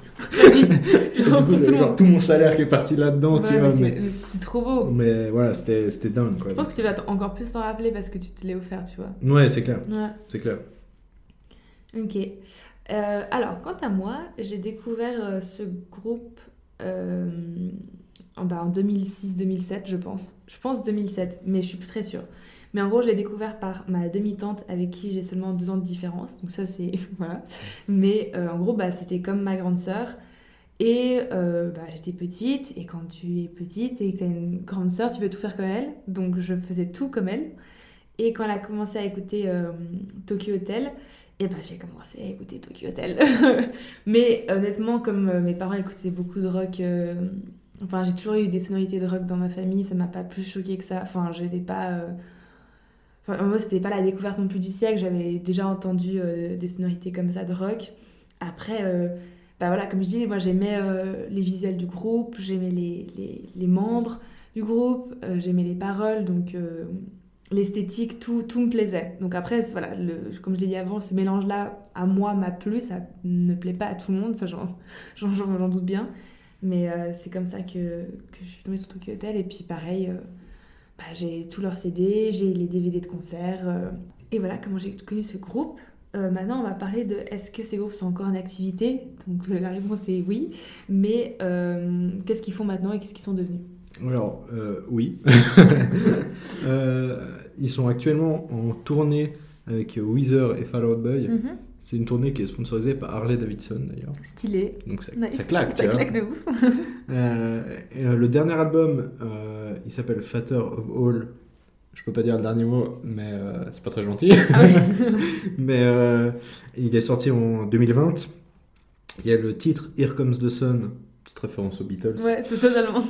S2: vas-y. Genre, tout
S1: mon salaire qui est parti là-dedans, tu vois.
S2: mais c'est-
S1: Mais,
S2: mais c'est trop beau.
S1: mais voilà, c'était c'était dingue, quoi.
S2: Je pense que tu vas encore plus t'en rappeler parce que tu te l'es offert, tu vois.
S1: Ouais, c'est clair,
S2: Ouais.
S1: c'est clair.
S2: Ok. Euh, alors, quant à moi, j'ai découvert euh, ce groupe euh, en, bah, en 2006-2007, je pense. Je pense 2007, mais je suis plus très sûre. Mais en gros, je l'ai découvert par ma demi-tante avec qui j'ai seulement deux ans de différence. Donc ça, c'est... voilà. Mais euh, en gros, bah, c'était comme ma grande sœur. Et euh, bah, j'étais petite, et quand tu es petite et que tu as une grande sœur, tu veux tout faire comme elle. Donc je faisais tout comme elle. Et quand elle a commencé à écouter euh, Tokyo Hotel, et ben j'ai commencé à écouter Tokyo Hotel. Mais honnêtement, comme mes parents écoutaient beaucoup de rock, enfin j'ai toujours eu des sonorités de rock dans ma famille, ça m'a pas plus choqué que ça. Enfin, j'étais pas. euh, Enfin, moi, c'était pas la découverte non plus du siècle, j'avais déjà entendu euh, des sonorités comme ça de rock. Après, euh, bah voilà, comme je dis, moi j'aimais euh, les visuels du groupe, j'aimais les, les, membres du groupe, euh, j'aimais les paroles, donc l'esthétique, tout, tout me plaisait. Donc après, voilà, le, comme je l'ai dit avant, ce mélange-là, à moi, m'a plu, ça ne plaît pas à tout le monde, ça j'en doute bien. Mais euh, c'est comme ça que, que je suis tombée sur Tokyo Hotel, et puis pareil, euh, bah, j'ai tous leurs CD, j'ai les DVD de concert, euh, et voilà comment j'ai connu ce groupe. Maintenant, on va parler de est-ce que ces groupes sont encore en activité? Donc la réponse est oui, mais qu'est-ce qu'ils font maintenant et qu'est-ce qu'ils sont devenus?
S1: Alors, oui. Ils sont actuellement en tournée avec Weezer et Fall Out Boy.
S2: Mhm.
S1: C'est une tournée qui est sponsorisée par Harley Davidson d'ailleurs.
S2: Stylé.
S1: Donc ça,
S2: Nice.
S1: ça claque,
S2: Ça
S1: tu vois.
S2: claque de ouf.
S1: Euh, et, euh, le dernier album, euh, il s'appelle Fatter of All. Je peux pas dire le dernier mot, mais c'est pas très gentil.
S2: Ah oui.
S1: mais il est sorti en 2020. Il y a le titre Here Comes the Sun, petite référence aux Beatles,
S2: ouais, totalement.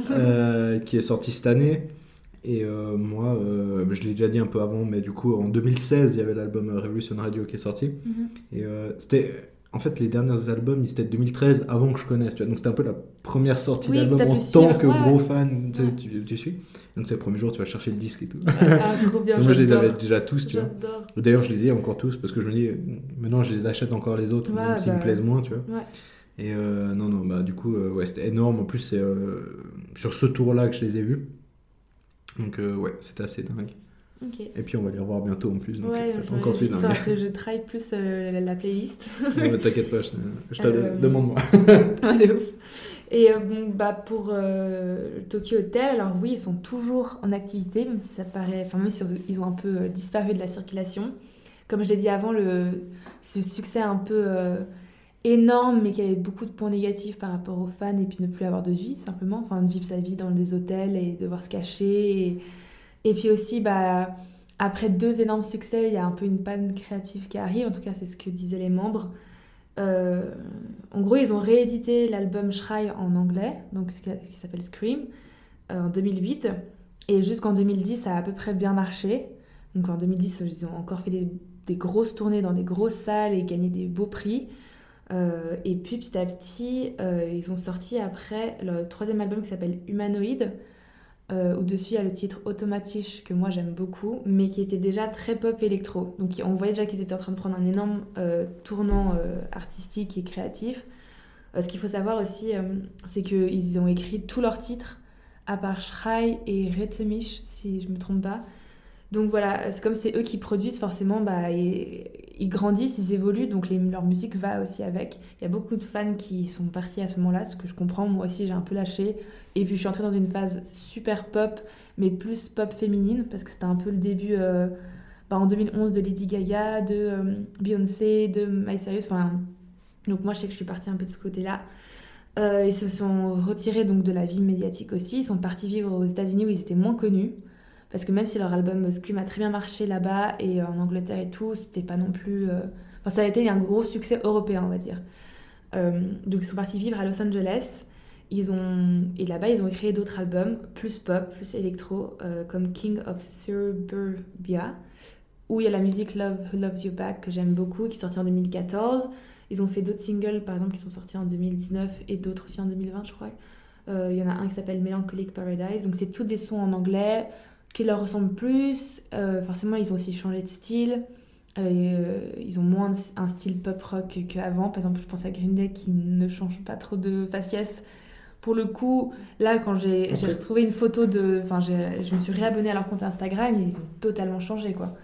S1: qui est sorti cette année. Et euh, moi, euh, je l'ai déjà dit un peu avant, mais du coup, en 2016, il y avait l'album Revolution Radio qui est sorti.
S2: Mhm.
S1: Et euh, c'était. En fait, les derniers albums, ils étaient de 2013 avant que je connaisse. Tu vois. Donc, c'était un peu la première sortie
S2: Oui,
S1: d'album en tant
S2: suivre,
S1: que
S2: ouais.
S1: gros fan. Tu, sais,
S2: Ouais.
S1: tu, tu suis. Donc, c'est le premier jour, tu vas chercher le disque et tout.
S2: Ah, trop bien.
S1: Moi, je les avais déjà tous, tu vois. D'ailleurs, je les ai encore tous parce que je me dis, maintenant, je les achète encore les autres,
S2: Ouais,
S1: même s'ils me
S2: bah,
S1: plaisent moins, tu vois. Et euh, non, non, bah, du coup, euh, ouais, c'était énorme. En plus, c'est euh, sur ce tour-là que je les ai vus. Donc, euh, ouais, c'était assez dingue. Et puis, on va les revoir bientôt en plus, donc
S2: Ouais,
S1: c'est
S2: il
S1: encore plus dingue.
S2: que je traille plus euh, la, la playlist.
S1: Non, mais T'inquiète pas, je, je te
S2: Euh,
S1: demande-moi.
S2: Ouais, de ouf. Et euh, bon, bah pour euh, Tokyo Hotel, alors oui, ils sont toujours en activité, même si ça paraît, enfin même si ils ont un peu euh, disparu de la circulation. Comme je l'ai dit avant, le, ce succès un peu euh, énorme, mais qui avait beaucoup de points négatifs par rapport aux fans, et puis ne plus avoir de vie, simplement, enfin de vivre sa vie dans des hôtels et devoir se cacher. Et, puis aussi, bah, après deux énormes succès, il y a un peu une panne créative qui arrive, en tout cas c'est ce que disaient les membres. Euh, en gros, ils ont réédité l'album Shrine en anglais, donc ce qui s'appelle Scream, euh, en 2008. Et jusqu'en 2010, ça a à peu près bien marché. Donc en 2010, ils ont encore fait des grosses tournées dans des grosses salles et gagné des beaux prix. Euh, et puis petit à petit, euh, ils ont sorti après le troisième album qui s'appelle Humanoid, euh, où dessus il y a le titre Automatisch que moi j'aime beaucoup, mais qui était déjà très pop électro. Donc on voyait déjà qu'ils étaient en train de prendre un énorme euh, tournant artistique et créatif. Ce qu'il faut savoir aussi, c'est qu'ils ont écrit tous leurs titres, à part Schrei et Retemisch, si je me trompe pas. Donc voilà, c'est comme c'est eux qui produisent, forcément, bah, et- ils grandissent, ils évoluent, donc leur musique va aussi avec. Il y a beaucoup de fans qui sont partis à ce moment-là, ce que je comprends. Moi aussi, j'ai un peu lâché. Et puis je suis entrée dans une phase super pop, mais plus pop féminine, parce que c'était un peu le début euh, bah, en 2011 de Lady Gaga, de euh, Beyoncé, de My. Enfin, donc moi, je sais que je suis partie un peu de ce côté-là. Euh, ils se sont retirés donc de la vie médiatique aussi. Ils sont partis vivre aux États-Unis où ils étaient moins connus. Parce que même si leur album Scream a très bien marché là-bas et en Angleterre et tout, c'était pas non plus. euh, Enfin, ça a été un gros succès européen, on va dire. Euh, donc ils sont partis vivre à Los Angeles. Ils ont... Et là-bas, ils ont créé d'autres albums, plus pop, plus électro, euh, comme King of Suburbia, où il y a la musique Love Who Loves You Back que j'aime beaucoup, qui est sortie en 2014. Ils ont fait d'autres singles, par exemple, qui sont sortis en 2019 et d'autres aussi en 2020, je crois. Euh, Il y en a un qui s'appelle Melancholic Paradise. Donc c'est tous des sons en anglais, qui leur ressemble plus. Euh, forcément, ils ont aussi changé de style. Euh, ils ont moins un style pop rock qu'avant. Par exemple, je pense à Green Day qui ne change pas trop de faciès. Pour le coup, là, quand j'ai
S1: Après-
S2: retrouvé une photo de. Enfin, je me suis réabonnée à leur compte Instagram, ils ont totalement changé, quoi.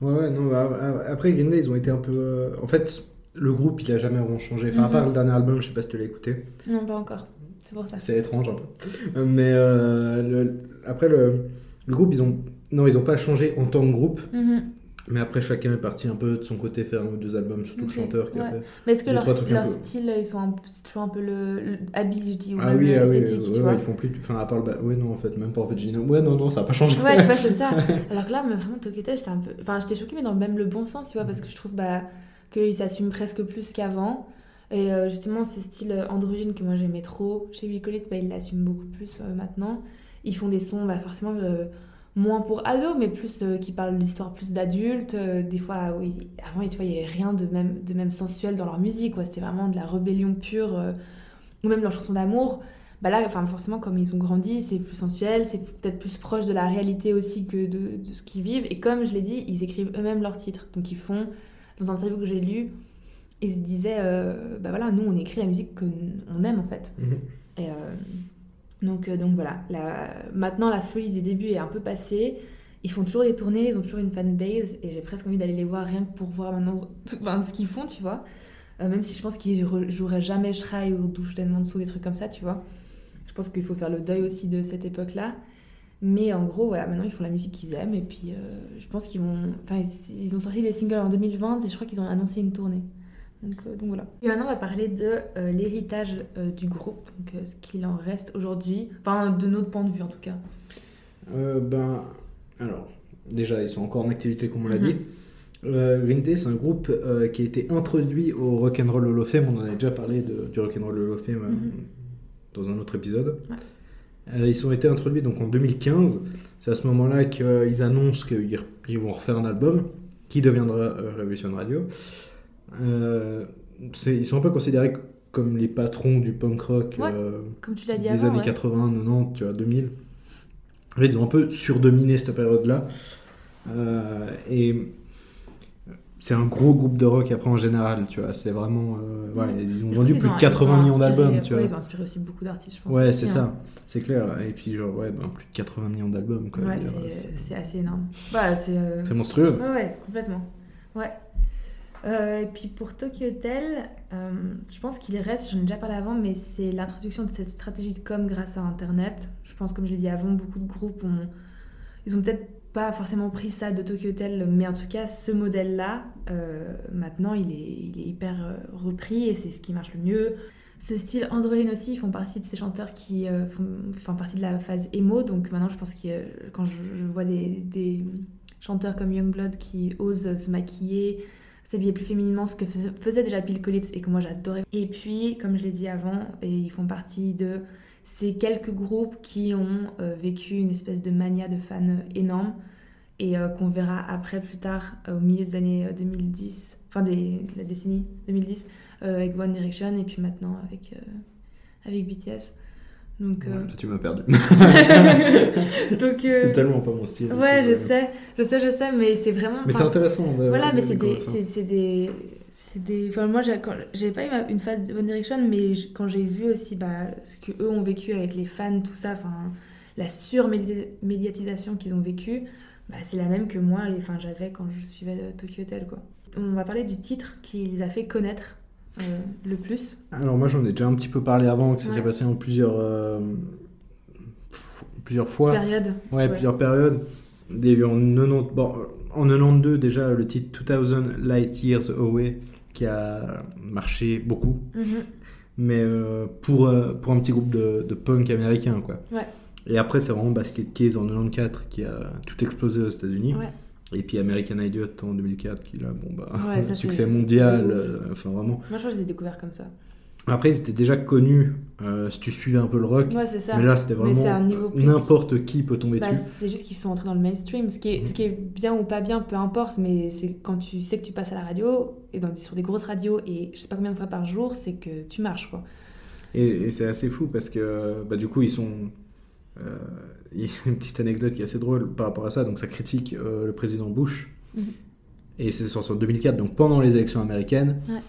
S1: Ouais, ouais, non, bah, après Green Day, ils ont été un peu. euh, En fait, le groupe, il a jamais vraiment changé. Enfin, à
S2: Mhm.
S1: part le dernier album, je sais pas si tu l'as écouté.
S2: Non, pas encore. C'est pour ça.
S1: C'est étrange un peu. Mais le- après, le... le groupe, ils ont. Non, ils ont pas changé en tant que groupe.
S2: Mhm.
S1: Mais après, chacun est parti un peu de son côté faire un ou deux albums, surtout
S2: Ok,
S1: le chanteur qui a
S2: ouais.
S1: fait.
S2: Mais est-ce que leur, leur style, ils sont un- c'est toujours un peu le, le habile, je dis, ou
S1: Ah
S2: même
S1: oui, ah oui,
S2: esthétique,
S1: ouais,
S2: tu
S1: ouais,
S2: vois
S1: ils font plus. Enfin, à part le. ba- Ouais, non, en fait, même pas en fait, non. Ouais, non, non, ça a pas changé.
S2: Ouais, tu vois, c'est ça. Alors que là, mais vraiment, Hotel, j'étais un peu. Enfin, j'étais choquée, mais dans même le bon sens, tu vois, parce que je trouve bah, qu'ils s'assument presque plus qu'avant. Et euh, justement, ce style androgyne que moi j'aimais trop chez Will Collins, bah, ils l'assument beaucoup plus euh, maintenant. Ils font des sons, bah, forcément, euh, moins pour ados, mais plus euh, qui parlent d'histoires plus d'adultes. Euh, des fois, oui, avant, tu vois, il n'y avait rien de même, de même sensuel dans leur musique, quoi. C'était vraiment de la rébellion pure, ou même leurs chansons d'amour. Bah là, enfin, forcément, comme ils ont grandi, c'est plus sensuel, c'est peut-être plus proche de la réalité aussi que de, de ce qu'ils vivent. Et comme je l'ai dit, ils écrivent eux-mêmes leurs titres. Donc ils font, dans un interview que j'ai lu, ils se disaient, bah voilà, nous on écrit la musique qu'on aime en fait.
S1: Mhm.
S2: Et donc, euh, donc voilà, maintenant la folie des débuts est un peu passée. Ils font toujours des tournées, ils ont toujours une fanbase et j'ai presque envie d'aller les voir rien que pour voir maintenant tout- ce qu'ils font, tu vois. Euh, même si je pense qu'ils joueraient jamais Shrai ou Douche dessous des trucs comme ça, tu vois. Je pense qu'il faut faire le deuil aussi de cette époque-là. Mais en gros, voilà, maintenant ils font la musique qu'ils aiment et puis euh, je pense qu'ils vont. Enfin, ils ont sorti des singles en 2020 et je crois qu'ils ont annoncé une tournée. Donc, euh, donc voilà. Et maintenant, on va parler de euh, l'héritage euh, du groupe, donc ce qu'il en reste aujourd'hui. Enfin, de notre point de vue en tout cas.
S1: Ben, alors, déjà, ils sont encore en activité, comme on l'a
S2: Mhm.
S1: dit. Green Day, c'est un groupe qui a été introduit au Rock'n'Roll Hall of Fame. On en a déjà parlé de- du Rock'n'Roll Hall of Fame
S2: Mhm.
S1: dans un autre épisode.
S2: Ouais.
S1: Ils ont été introduits donc en 2015. C'est à ce moment-là qu'ils annoncent qu'ils ils vont refaire un album qui deviendra Revolution Radio. Euh, ils sont un peu considérés comme les patrons du punk rock
S2: Ouais,
S1: euh,
S2: Comme tu l'as dit
S1: des
S2: avant.
S1: années
S2: ouais.
S1: 80, 90, tu vois, 2000. En fait, ils ont un peu surdominé cette période-là. Euh, et c'est un gros groupe de rock après en général, tu vois. C'est vraiment. euh, ouais,
S2: Ouais.
S1: ils ont vendu plus de
S2: ont-
S1: 80
S2: ils ont
S1: millions d'albums, tu
S2: ouais,
S1: vois.
S2: ils ont inspiré aussi beaucoup d'artistes, je pense.
S1: Ouais, c'est
S2: hein.
S1: ça, c'est clair. Et puis, genre, ouais, ben, plus de 80 millions d'albums, quoi.
S2: Ouais, c'est- assez énorme. Bah, c'est. euh,
S1: C'est monstrueux.
S2: Ouais, ouais, complètement. Ouais. Euh, et puis pour Tokyo Hotel, euh, je pense qu'il reste, j'en ai déjà parlé avant, mais c'est l'introduction de cette stratégie de com grâce à Internet. Je pense, comme je l'ai dit avant, beaucoup de groupes ont, ils ont peut-être pas forcément pris ça de Tokyo Hotel, mais en tout cas, ce modèle-là, euh, maintenant, il est, hyper repris et c'est ce qui marche le mieux. Ce style androgyne aussi, ils font partie de ces chanteurs qui font, font partie de la phase emo. Donc maintenant, je pense que quand je, je vois des, des chanteurs comme Youngblood qui osent se maquiller, s'habiller plus fémininement, ce que fais- faisait déjà Bill Collins et que moi j'adorais. Et puis, comme je l'ai dit avant, et ils font partie de ces quelques groupes qui ont euh, vécu une espèce de mania de fans euh, énorme et euh, qu'on verra après plus tard au milieu des années euh, 2010, enfin de la décennie 2010 euh, avec One Direction et puis maintenant avec, avec BTS. Donc, euh,
S1: Ouais, là, tu m'as perdu.
S2: euh,
S1: c'est tellement pas mon style.
S2: ouais, je sais, je sais, je sais, mais c'est vraiment.
S1: Mais c'est intéressant. de-
S2: voilà,
S1: de
S2: mais c'est des,
S1: ça.
S2: c'est des, des. Enfin, moi, j'ai pas eu une phase de One Direction, mais quand j'ai vu aussi bah, ce que eux ont vécu avec les fans, tout ça, enfin, la surmédiatisation qu'ils ont vécu, bah, c'est la même que moi, enfin, j'avais quand je suivais euh, Tokyo Hotel, quoi. On va parler du titre qui les a fait connaître euh, le plus.
S1: Alors moi j'en ai déjà un petit peu parlé avant, que ça
S2: Ouais.
S1: s'est passé en plusieurs, euh, plusieurs fois.
S2: Période.
S1: Ouais, plusieurs périodes. Des, en, 90, bon, en 92 déjà le titre 2000 Light Years Away qui a marché beaucoup.
S2: Mhm.
S1: Mais euh, pour, euh, pour un petit groupe de, de punk américain quoi.
S2: Ouais.
S1: Et après c'est vraiment Basket Case en 94 qui a tout explosé aux États-Unis.
S2: Ouais.
S1: Et puis American Idiot en 2004 qui là bon bah
S2: Ouais, ça,
S1: succès mondial. euh, enfin vraiment.
S2: Moi, je crois que je les ai découverts comme ça.
S1: Après ils étaient déjà connus euh, si tu suivais un peu le rock.
S2: Ouais, c'est ça.
S1: Mais là, c'était vraiment
S2: plus-
S1: n'importe qui peut tomber
S2: Bah,
S1: dessus.
S2: c'est juste qu'ils sont entrés dans le mainstream. Ce qui, est, ce qui est bien ou pas bien, peu importe, mais c'est quand tu sais que tu passes à la radio, et dans, sur des grosses radios, et je sais pas combien de fois par jour, c'est que tu marches, quoi.
S1: Et, et c'est assez fou parce que bah, du coup, ils sont. Euh, il y a une petite anecdote qui est assez drôle par rapport à ça. Donc, ça critique euh, le président Bush.
S2: Mhm.
S1: Et c'est sorti en 2004, donc pendant les élections américaines.
S2: Ouais.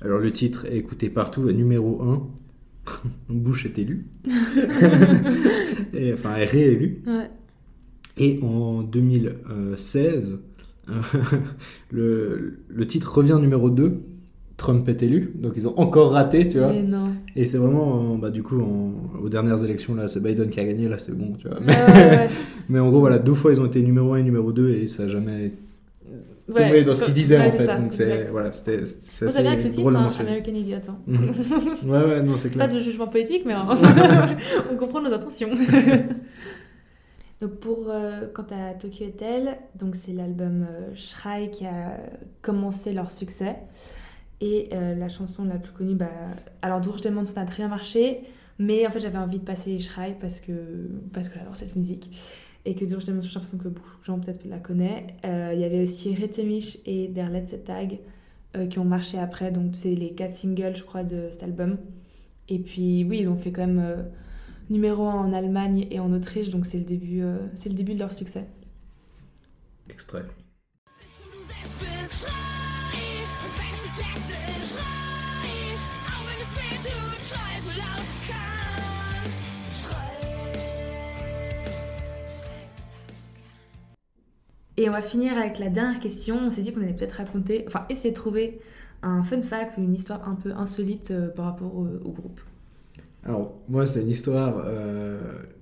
S1: Alors, le titre est écouté partout, numéro 1. Bush est élu. et, enfin, est réélu.
S2: Ouais.
S1: Et en 2016, le, le titre revient numéro 2. Trump est élu. Donc, ils ont encore raté, tu vois.
S2: Mais non.
S1: Et c'est vraiment, euh, bah, du coup, en- aux dernières élections, là, c'est Biden qui a gagné, là, c'est bon, tu vois. Mais en gros, voilà, deux fois, ils ont été numéro 1 et numéro 2 et ça n'a jamais tombé
S2: Ouais,
S1: dans ce qu'ils disaient,
S2: ouais,
S1: en fait.
S2: ça,
S1: Donc, c'est, voilà, c'était, c'est assez
S2: bien avec le titre, hein. American Idiot. hein.
S1: Mhm. ouais, ouais, non, c'est
S2: Pas
S1: clair.
S2: de jugement politique, mais on, on comprend nos intentions. donc pour euh, quant à Tokyo Hotel, donc c'est l'album euh, Shrai qui a commencé leur succès et euh, la chanson la plus connue, bah, alors Dour Demande ça a très bien marché, mais en fait j'avais envie de passer Shrai parce que parce que j'adore cette musique et que Dour Demande j'ai l'impression que beaucoup de gens peut-être la connaissent. Euh, Il y avait aussi Retemish et Der Letzte Tag euh, qui ont marché après, donc c'est les quatre singles je crois de cet album. Et puis oui, ils ont fait quand même euh, numéro 1 en Allemagne et en Autriche, donc c'est le début, euh, c'est le début de leur succès.
S1: Extrait.
S2: Et on va finir avec la dernière question. On s'est dit qu'on allait peut-être raconter, enfin essayer de trouver un fun fact ou une histoire un peu insolite euh, par rapport au, au groupe.
S1: Alors, moi, c'est une histoire euh,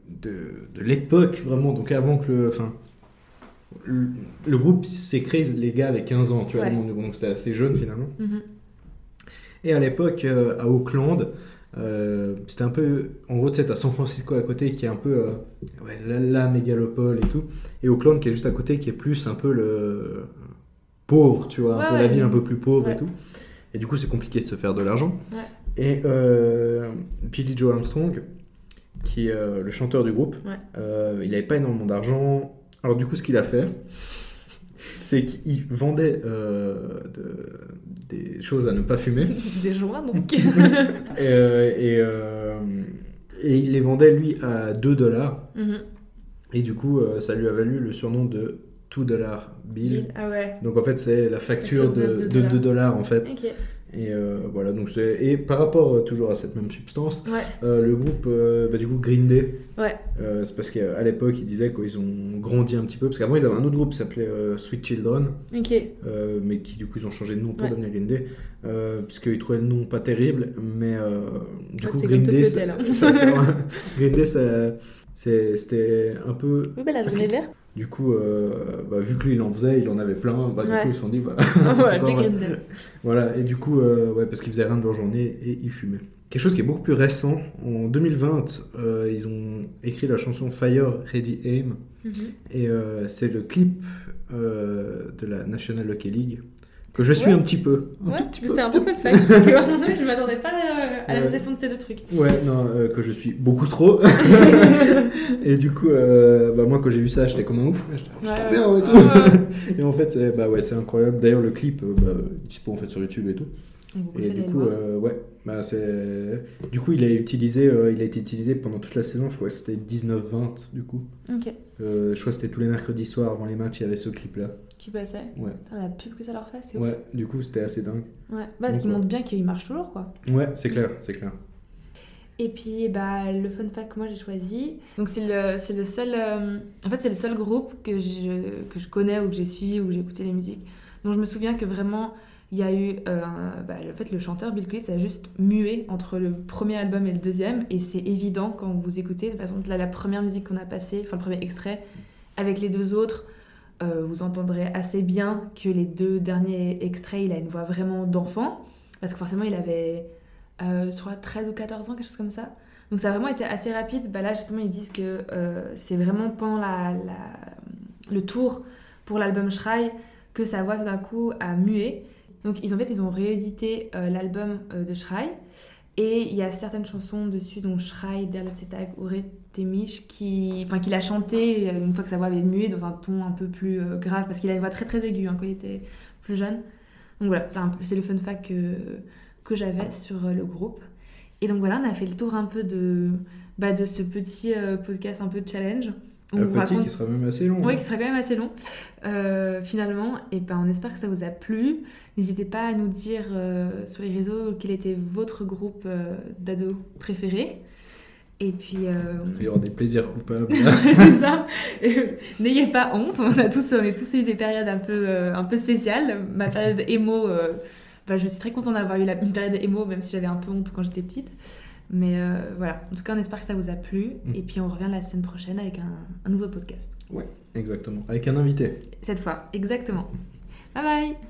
S1: de, de l'époque, vraiment, donc avant que le. Enfin, le, le groupe s'est créé, les gars, avec 15 ans, tu vois,
S2: Ouais.
S1: donc c'était assez jeune finalement.
S2: Mhm.
S1: Et à l'époque, euh, à Auckland, euh, c'était un peu. En gros, tu sais, t'as San Francisco à côté qui est un peu. euh, ouais, la, la mégalopole et tout. Et Auckland qui est juste à côté, qui est plus un peu le. pauvre, tu vois, un
S2: Ouais,
S1: peu la ville un peu plus pauvre et tout. Et du coup, c'est compliqué de se faire de l'argent. Et euh, Billy Joe Armstrong, qui est euh, le chanteur du groupe, il n'avait pas énormément d'argent. Alors, du coup, ce qu'il a fait, c'est qu'il vendait euh, de- des choses à ne pas fumer.
S2: Des joints donc.
S1: Et, euh, et, euh, et il les vendait lui à 2 dollars.
S2: Mhm.
S1: Et du coup, euh, ça lui a valu le surnom de 2 dollars bill.
S2: Ah ouais.
S1: Donc en fait, c'est la facture
S2: Facture de
S1: de,
S2: deux
S1: de 2 dollars en fait. Et euh, voilà, donc et par rapport euh, toujours à cette même substance,
S2: Ouais.
S1: euh, le groupe, euh, bah, du coup, Green Day,
S2: Ouais.
S1: euh, c'est parce qu'à l'époque, ils disaient qu'ils ont grandi un petit peu, parce qu'avant, ils avaient un autre groupe qui s'appelait euh, Sweet Children, euh, mais qui du coup, ils ont changé de nom pour
S2: Ouais.
S1: devenir Green Day, euh, puisqu'ils trouvaient le nom pas terrible, mais euh, du coup, Green Day,
S2: hein.
S1: Green Day, c'est- c'était un peu
S2: Oui, bah la
S1: Parce
S2: journée verte.
S1: Du coup, euh, bah, vu que lui il en faisait, il en avait plein, bah, du coup ils se sont dit, bah,
S2: ouais,
S1: c'est pas. Voilà, et du coup, euh, ouais, parce qu'ils faisaient rien de leur journée et ils fumaient. Quelque chose qui est beaucoup plus récent, en 2020, euh, ils ont écrit la chanson Fire Ready Aim,
S2: Mhm.
S1: et c'est le clip de la National Hockey League que je suis
S2: Ouais.
S1: un petit peu. Un
S2: Ouais,
S1: tout petit
S2: mais
S1: peu.
S2: c'est un bon fun fact, tu vois. Je m'attendais pas euh, à
S1: Ouais.
S2: l'association de ces deux trucs.
S1: Ouais, non, euh, que je suis beaucoup trop. et du coup, euh, bah, moi quand j'ai vu ça, j'étais comme un ouf. J'étais,
S2: Ouais,
S1: trop bien et tout.
S2: Ouais.
S1: Et en fait, c'est bah ouais, c'est incroyable. D'ailleurs, le clip, bah, il est dispo en fait sur YouTube et tout.
S2: On vous
S1: Et
S2: conseille
S1: du coup, euh, ouais, bah c'est. Du coup, il a utilisé, euh, il a été utilisé pendant toute la saison. Je crois que c'était 19-20 du coup.
S2: Ok.
S1: Euh, je crois que c'était tous les mercredis soirs avant les matchs, il y avait ce clip-là.
S2: Qui passait
S1: Ouais.
S2: Putain, la pub que ça leur fait, c'est ouf.
S1: Ouais, du coup, c'était assez dingue.
S2: Ouais. Bah, parce qu'ils montrent bien qu'ils marchent toujours, quoi.
S1: Ouais, c'est clair, c'est clair.
S2: Et puis, bah, le fun fact que moi j'ai choisi, donc c'est le, c'est le seul, euh, en fait c'est le seul groupe que je, que je connais ou que j'ai suivi ou que j'ai écouté les musiques. Donc je me souviens que vraiment il y a eu, euh, un- bah, en fait le chanteur Bill Clinton a juste mué entre le premier album et le deuxième et c'est évident quand vous écoutez. De toute façon, là, la première musique qu'on a passée, enfin le premier extrait, avec les deux autres, euh, vous entendrez assez bien que les deux derniers extraits, il a une voix vraiment d'enfant parce que forcément il avait euh, crois 13 ou 14 ans, quelque chose comme ça. Donc ça a vraiment été assez rapide. Bah là justement ils disent que euh, c'est vraiment pendant la, le tour pour l'album Shrai que sa voix tout d'un coup a mué. Donc ils, en fait ils ont réédité l'album de Shrai et il y a certaines chansons dessus dont Shrai, Der letzte Tag qui, enfin, qu'il a chanté euh, une fois que sa voix avait mué dans un ton un peu plus euh, grave parce qu'il a une voix très très aiguë hein, quand il était plus jeune. Donc voilà, c'est le fun fact que, j'avais sur euh, le groupe. Et donc voilà, on a fait le tour un peu de, bah, de ce petit podcast un peu challenge.
S1: Un petit
S2: raconte-
S1: qui sera même assez long.
S2: Oui, qui sera quand même assez long, euh, finalement. Et ben, on espère que ça vous a plu. N'hésitez pas à nous dire euh, sur les réseaux quel était votre groupe euh, d'ados préféré. Et puis, euh,
S1: Il y aura des plaisirs coupables.
S2: c'est ça. N'ayez pas honte. On a tous, on a tous eu des périodes un peu, un peu spéciales. Ma période émo, bah, je suis très contente d'avoir eu la, une période émo, même si j'avais un peu honte quand j'étais petite. Mais euh, voilà. En tout cas, on espère que ça vous a plu.
S1: Mm.
S2: Et puis, on revient la semaine prochaine avec un, un nouveau podcast.
S1: Exactement. Avec un invité.
S2: Cette fois, exactement. Bye bye